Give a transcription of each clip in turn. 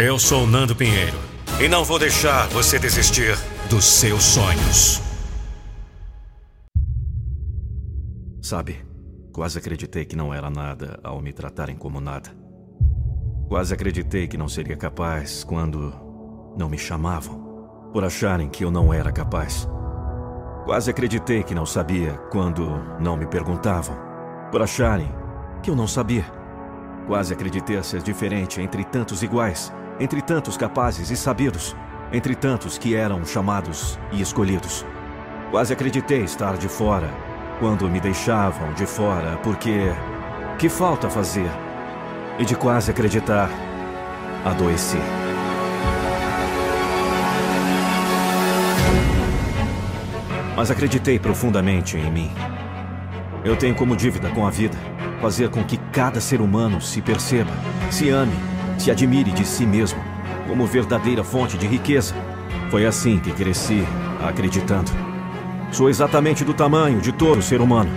Eu sou Nando Pinheiro e não vou deixar você desistir dos seus sonhos. Sabe, quase acreditei que não era nada ao me tratarem como nada. Quase acreditei que não seria capaz quando não me chamavam, por acharem que eu não era capaz. Quase acreditei que não sabia quando não me perguntavam, por acharem que eu não sabia. Quase acreditei ser diferente entre tantos iguais, entre tantos capazes e sabidos, entre tantos que eram chamados e escolhidos. Quase acreditei estar de fora quando me deixavam de fora, porque que falta fazer? E de quase acreditar, adoeci. Mas acreditei profundamente em mim. Eu tenho como dívida com a vida fazer com que cada ser humano se perceba, se ame, se admire de si mesmo como verdadeira fonte de riqueza. Foi assim que cresci, acreditando. Sou exatamente do tamanho de todo ser humano.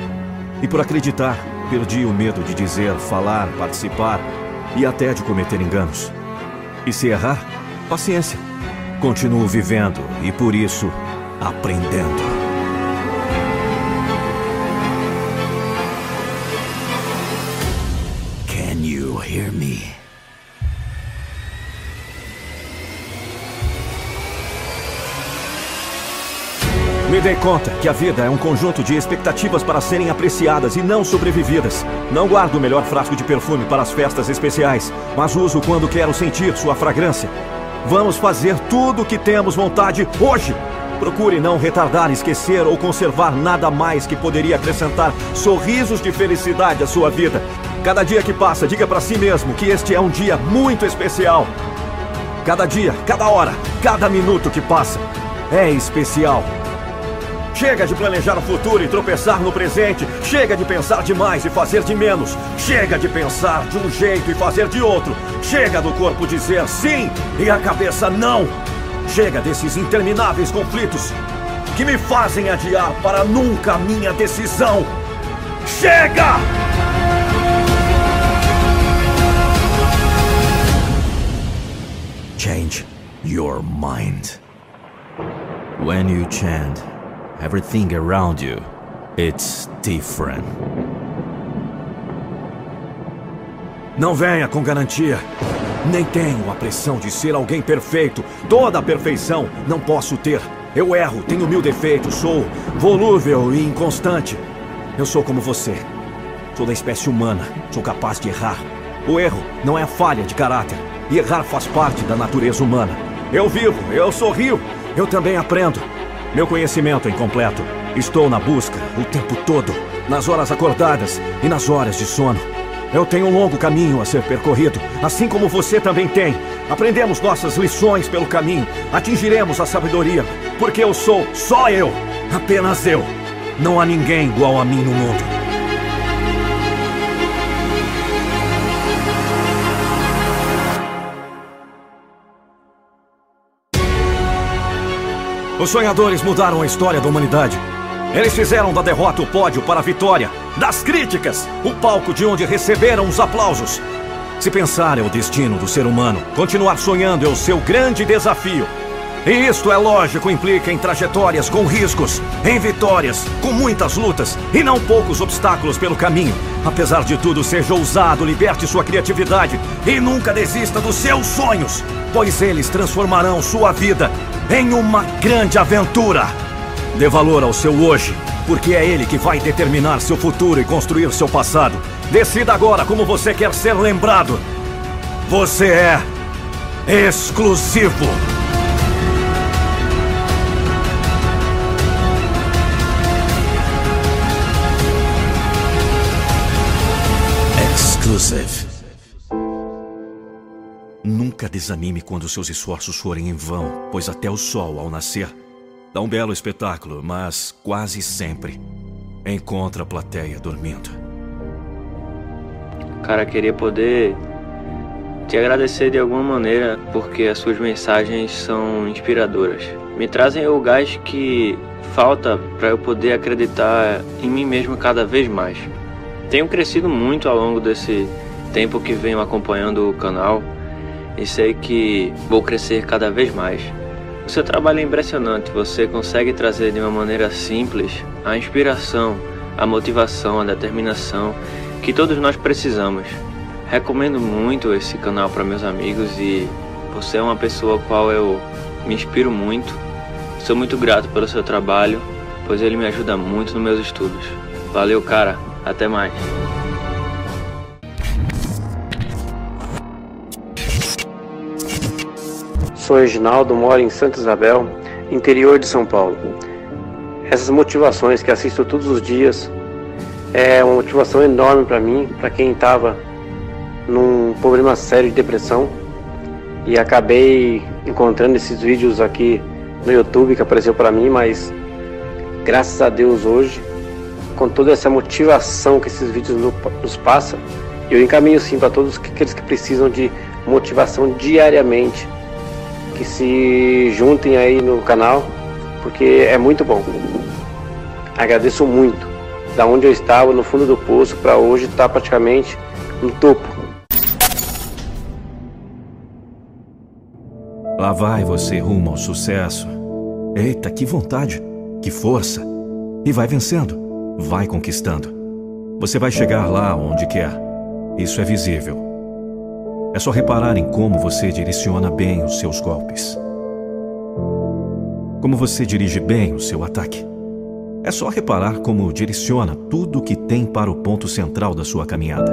E por acreditar, perdi o medo de dizer, falar, participar e até de cometer enganos. E se errar, paciência. Continuo vivendo e por isso aprendendo. Can you hear me? Me dei conta que a vida é um conjunto de expectativas para serem apreciadas e não sobrevividas. Não guardo o melhor frasco de perfume para as festas especiais, mas uso quando quero sentir sua fragrância. Vamos fazer tudo o que temos vontade hoje. Procure não retardar, esquecer ou conservar nada mais que poderia acrescentar sorrisos de felicidade à sua vida. Cada dia que passa, diga para si mesmo que este é um dia muito especial. Cada dia, cada hora, cada minuto que passa é especial. Chega de planejar o futuro e tropeçar no presente. Chega de pensar demais e fazer de menos. Chega de pensar de um jeito e fazer de outro. Chega do corpo dizer sim e a cabeça não. Chega desses intermináveis conflitos que me fazem adiar para nunca minha decisão. Chega! Change your mind. When you chant, everything around you, it's different. Não venha com garantia. Nem tenho a pressão de ser alguém perfeito. Toda a perfeição não posso ter. Eu erro, tenho mil defeitos, sou volúvel e inconstante. Eu sou como você. Sou da espécie humana, sou capaz de errar. O erro não é falha de caráter. E errar faz parte da natureza humana. Eu vivo, eu sorrio, eu também aprendo. Meu conhecimento é incompleto. Estou na busca o tempo todo, nas horas acordadas e nas horas de sono. Eu tenho um longo caminho a ser percorrido, assim como você também tem. Aprendemos nossas lições pelo caminho, atingiremos a sabedoria, porque eu sou só eu, apenas eu. Não há ninguém igual a mim no mundo. Os sonhadores mudaram a história da humanidade. Eles fizeram da derrota o pódio para a vitória, das críticas, o palco de onde receberam os aplausos. Se pensar é o destino do ser humano, continuar sonhando é o seu grande desafio. E isto, é lógico, implica em trajetórias com riscos, em vitórias, com muitas lutas e não poucos obstáculos pelo caminho. Apesar de tudo, seja ousado, liberte sua criatividade e nunca desista dos seus sonhos, pois eles transformarão sua vida em uma grande aventura. Dê valor ao seu hoje, porque é ele que vai determinar seu futuro e construir seu passado. Decida agora como você quer ser lembrado. Você é exclusivo. Exclusive. Nunca desanime quando seus esforços forem em vão, pois até o sol, ao nascer, dá um belo espetáculo, mas quase sempre encontra a plateia dormindo. Cara, queria poder te agradecer de alguma maneira, porque as suas mensagens são inspiradoras. Me trazem o gás que falta para eu poder acreditar em mim mesmo cada vez mais. Tenho crescido muito ao longo desse tempo que venho acompanhando o canal e sei que vou crescer cada vez mais. O seu trabalho é impressionante, você consegue trazer de uma maneira simples a inspiração, a motivação, a determinação que todos nós precisamos. Recomendo muito esse canal para meus amigos e você é uma pessoa a qual eu me inspiro muito. Sou muito grato pelo seu trabalho, pois ele me ajuda muito nos meus estudos. Valeu, cara. Até mais. Sou Reginaldo, moro em Santa Isabel, interior de São Paulo. Essas motivações que assisto todos os dias é uma motivação enorme para mim, para quem estava num problema sério de depressão e acabei encontrando esses vídeos aqui no YouTube que apareceu para mim, mas graças a Deus hoje, com toda essa motivação que esses vídeos nos passam, eu encaminho sim para todos aqueles que precisam de motivação diariamente que se juntem aí no canal, porque é muito bom. Agradeço muito. Da onde eu estava, no fundo do poço, para hoje estar tá praticamente no topo. Lá vai você rumo ao sucesso. Eita, que vontade, que força. E vai vencendo, vai conquistando. Você vai chegar lá onde quer. Isso é visível. É só reparar em como você direciona bem os seus golpes. Como você dirige bem o seu ataque. É só reparar como direciona tudo o que tem para o ponto central da sua caminhada.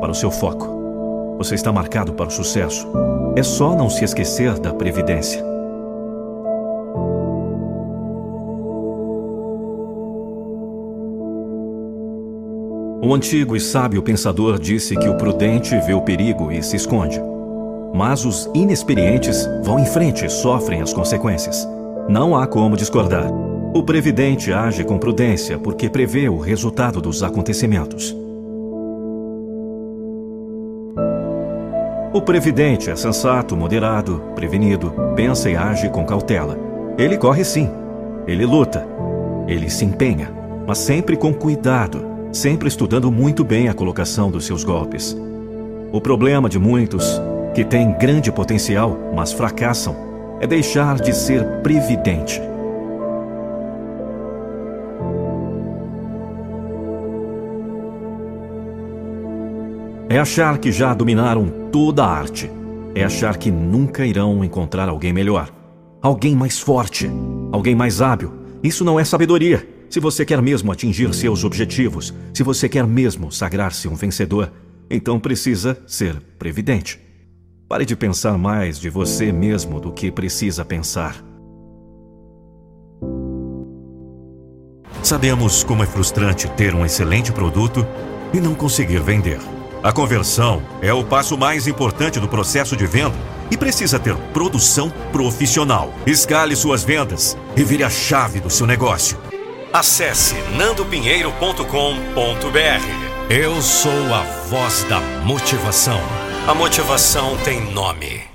Para o seu foco. Você está marcado para o sucesso. É só não se esquecer da previdência. Um antigo e sábio pensador disse que o prudente vê o perigo e se esconde. Mas os inexperientes vão em frente e sofrem as consequências. Não há como discordar. O previdente age com prudência porque prevê o resultado dos acontecimentos. O previdente é sensato, moderado, prevenido, pensa e age com cautela. Ele corre sim, ele luta, ele se empenha, mas sempre com cuidado sempre estudando muito bem a colocação dos seus golpes. O problema de muitos, que têm grande potencial, mas fracassam, é deixar de ser previdente. É achar que já dominaram toda a arte. É achar que nunca irão encontrar alguém melhor, alguém mais forte, alguém mais hábil. Isso não é sabedoria. Se você quer mesmo atingir seus objetivos, se você quer mesmo sagrar-se um vencedor, então precisa ser previdente. Pare de pensar mais de você mesmo do que precisa pensar. Sabemos como é frustrante ter um excelente produto e não conseguir vender. A conversão é o passo mais importante do processo de venda e precisa ter produção profissional. Escale suas vendas e vire a chave do seu negócio. Acesse nandopinheiro.com.br. Eu sou a voz da motivação. A motivação tem nome.